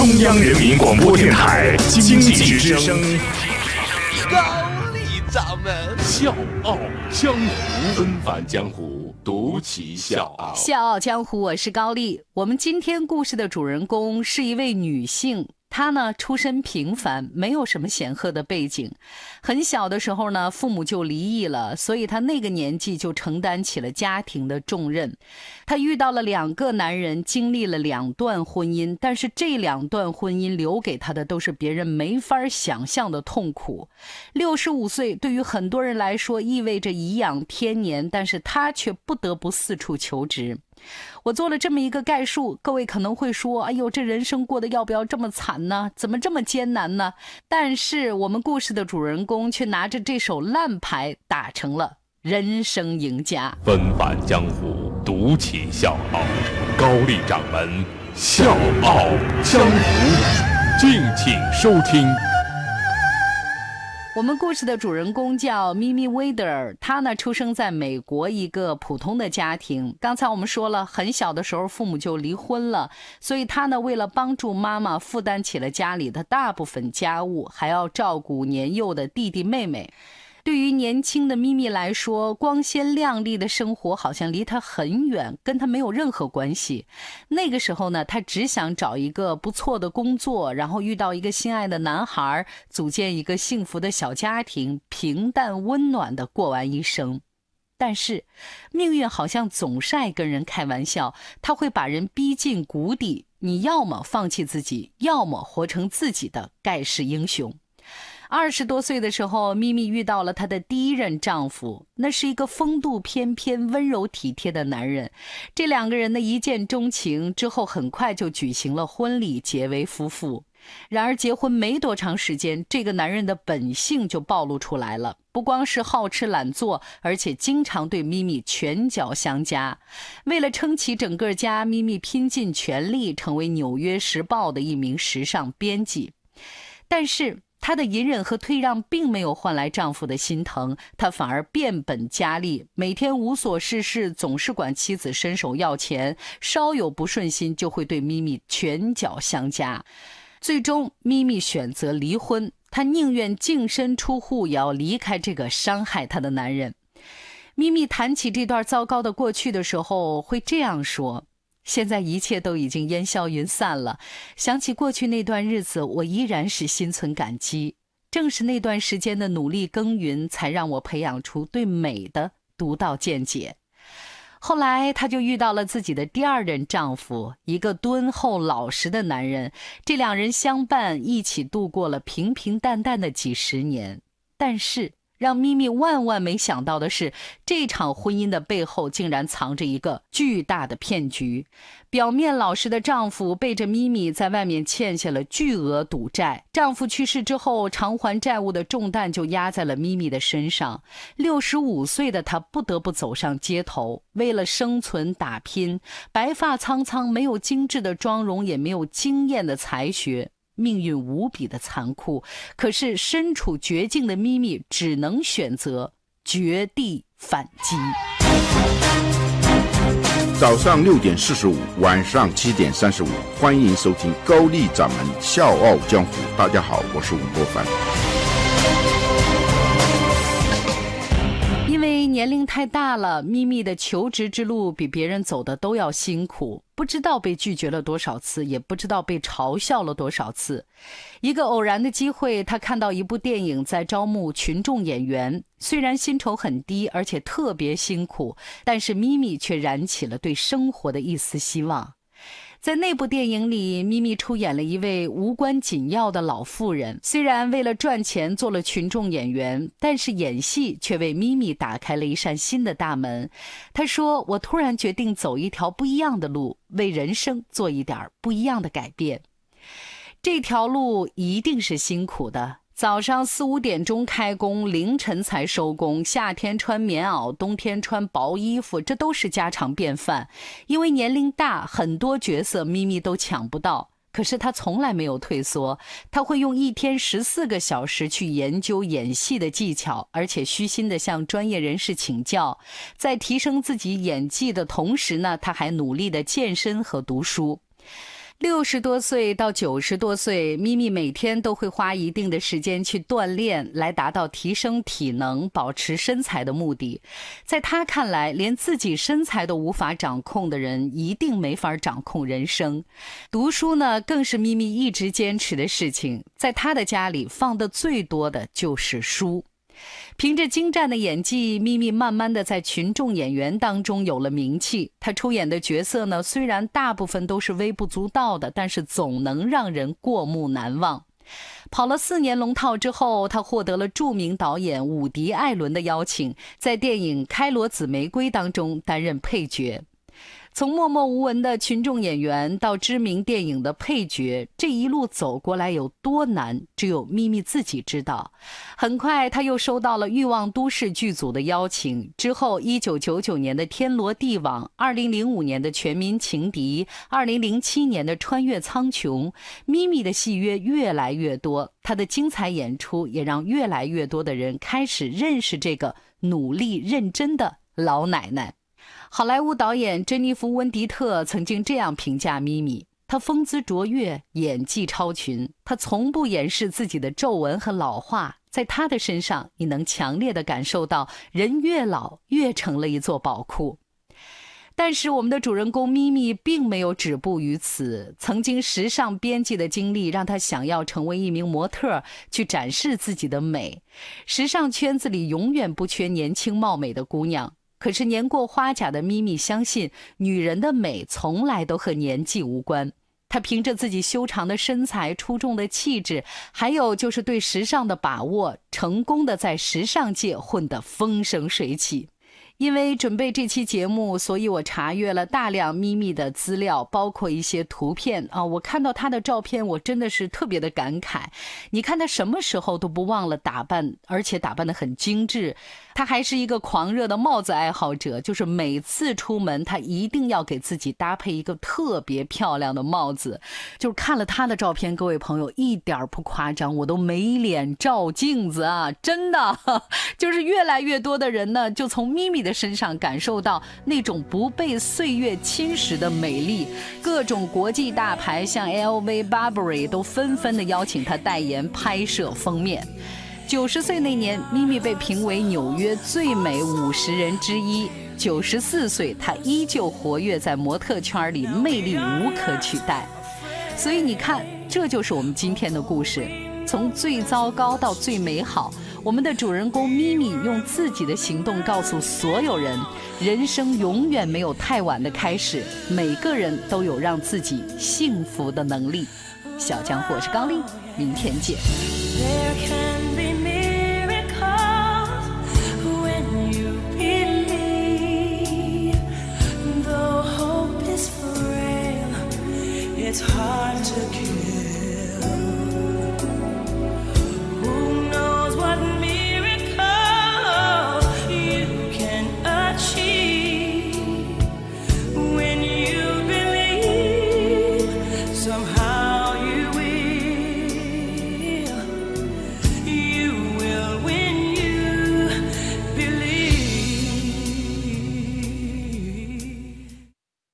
中央人民广播电台经济之声，高丽掌门笑傲江湖，纷繁江湖，独骑笑傲。笑傲江湖，我是高丽。我们今天故事的主人公是一位女性。他呢，出身平凡，没有什么显赫的背景。很小的时候呢，父母就离异了，所以他那个年纪就承担起了家庭的重任。他遇到了两个男人，经历了两段婚姻，但是这两段婚姻留给他的都是别人没法想象的痛苦。六十五岁对于很多人来说意味着颐养天年，但是他却不得不四处求职。我做了这么一个概述，各位可能会说：“哎呦，这人生过得要不要这么惨呢？怎么这么艰难呢？”但是我们故事的主人公却拿着这手烂牌打成了人生赢家。纷繁江湖，独起笑傲，高丽掌门笑傲江湖，敬请收听。我们故事的主人公叫咪咪威德尔，他呢出生在美国一个普通的家庭。刚才我们说了，很小的时候父母就离婚了，所以他呢为了帮助妈妈，负担起了家里的大部分家务，还要照顾年幼的弟弟妹妹。对于年轻的咪咪来说，光鲜亮丽的生活好像离她很远，跟她没有任何关系。那个时候呢，她只想找一个不错的工作，然后遇到一个心爱的男孩，组建一个幸福的小家庭，平淡温暖的过完一生。但是，命运好像总是爱跟人开玩笑，他会把人逼进谷底。你要么放弃自己，要么活成自己的盖世英雄。二十多岁的时候，咪咪遇到了她的第一任丈夫，那是一个风度翩翩、温柔体贴的男人。这两个人的一见钟情之后，很快就举行了婚礼，结为夫妇。然而，结婚没多长时间，这个男人的本性就暴露出来了，不光是好吃懒做，而且经常对咪咪拳脚相加。为了撑起整个家，咪咪拼尽全力，成为《纽约时报》的一名时尚编辑。但是，她的隐忍和退让并没有换来丈夫的心疼，她反而变本加厉，每天无所事事，总是管妻子伸手要钱，稍有不顺心就会对咪咪拳脚相加。最终，咪咪选择离婚，她宁愿净身出户，也要离开这个伤害她的男人。咪咪谈起这段糟糕的过去的时候，会这样说。现在一切都已经烟消云散了，想起过去那段日子，我依然是心存感激。正是那段时间的努力耕耘，才让我培养出对美的独到见解。后来，她就遇到了自己的第二任丈夫，一个敦厚老实的男人。这两人相伴一起度过了平平淡淡的几十年，但是。让咪咪万万没想到的是，这场婚姻的背后竟然藏着一个巨大的骗局。表面老实的丈夫背着咪咪在外面欠下了巨额赌债，丈夫去世之后，偿还债务的重担就压在了咪咪的身上。六十五岁的她不得不走上街头，为了生存打拼。白发苍苍，没有精致的妆容，也没有惊艳的才学。命运无比的残酷，可是身处绝境的咪咪只能选择绝地反击。早上六点四十五，晚上七点三十五，欢迎收听高丽掌门笑傲江湖。大家好，我是吴伯凡。因为年龄太大了，咪咪的求职之路比别人走的都要辛苦，不知道被拒绝了多少次，也不知道被嘲笑了多少次。一个偶然的机会，他看到一部电影在招募群众演员，虽然薪酬很低，而且特别辛苦，但是咪咪却燃起了对生活的一丝希望。在那部电影里，咪咪出演了一位无关紧要的老妇人。虽然为了赚钱做了群众演员，但是演戏却为咪咪打开了一扇新的大门。她说：“我突然决定走一条不一样的路，为人生做一点不一样的改变。这条路一定是辛苦的。”早上四五点钟开工，凌晨才收工。夏天穿棉袄，冬天穿薄衣服，这都是家常便饭。因为年龄大，很多角色咪咪都抢不到。可是他从来没有退缩，他会用一天十四个小时去研究演戏的技巧，而且虚心的向专业人士请教。在提升自己演技的同时呢，他还努力的健身和读书。六十多岁到九十多岁，咪咪每天都会花一定的时间去锻炼，来达到提升体能、保持身材的目的。在他看来，连自己身材都无法掌控的人，一定没法掌控人生。读书呢，更是咪咪一直坚持的事情。在他的家里，放的最多的就是书。凭着精湛的演技，咪咪慢慢的在群众演员当中有了名气。她出演的角色呢，虽然大部分都是微不足道的，但是总能让人过目难忘。跑了四年龙套之后，她获得了著名导演伍迪·艾伦的邀请，在电影《开罗紫玫瑰》当中担任配角。从默默无闻的群众演员到知名电影的配角，这一路走过来有多难，只有咪咪自己知道。很快，他又收到了《欲望都市》剧组的邀请。之后，一九九九年的《天罗地网》，二零零五年的《全民情敌》，二零零七年的《穿越苍穹》，咪咪的戏约越来越多，他的精彩演出也让越来越多的人开始认识这个努力认真的老奶奶。好莱坞导演珍妮弗·温迪特曾经这样评价咪咪：她风姿卓越，演技超群，她从不掩饰自己的皱纹和老化。在她的身上，你能强烈的感受到，人越老越成了一座宝库。但是，我们的主人公咪咪并没有止步于此。曾经时尚编辑的经历，让她想要成为一名模特，去展示自己的美。时尚圈子里永远不缺年轻貌美的姑娘。可是年过花甲的咪咪相信，女人的美从来都和年纪无关。她凭着自己修长的身材、出众的气质，还有就是对时尚的把握，成功的在时尚界混得风生水起。因为准备这期节目，所以我查阅了大量咪咪的资料，包括一些图片啊。我看到她的照片，我真的是特别的感慨。你看她什么时候都不忘了打扮，而且打扮的很精致。她还是一个狂热的帽子爱好者，就是每次出门，她一定要给自己搭配一个特别漂亮的帽子。就是看了她的照片，各位朋友一点不夸张，我都没脸照镜子啊！真的，就是越来越多的人呢，就从咪咪的。身上感受到那种不被岁月侵蚀的美丽，各种国际大牌像 LV、Burberry 都纷纷的邀请她代言、拍摄封面。九十岁那年，咪咪被评为纽约最美五十人之一。九十四岁，她依旧活跃在模特圈里，魅力无可取代。所以你看，这就是我们今天的故事，从最糟糕到最美好。我们的主人公咪咪用自己的行动告诉所有人：人生永远没有太晚的开始，每个人都有让自己幸福的能力。小江，我是高丽，明天见。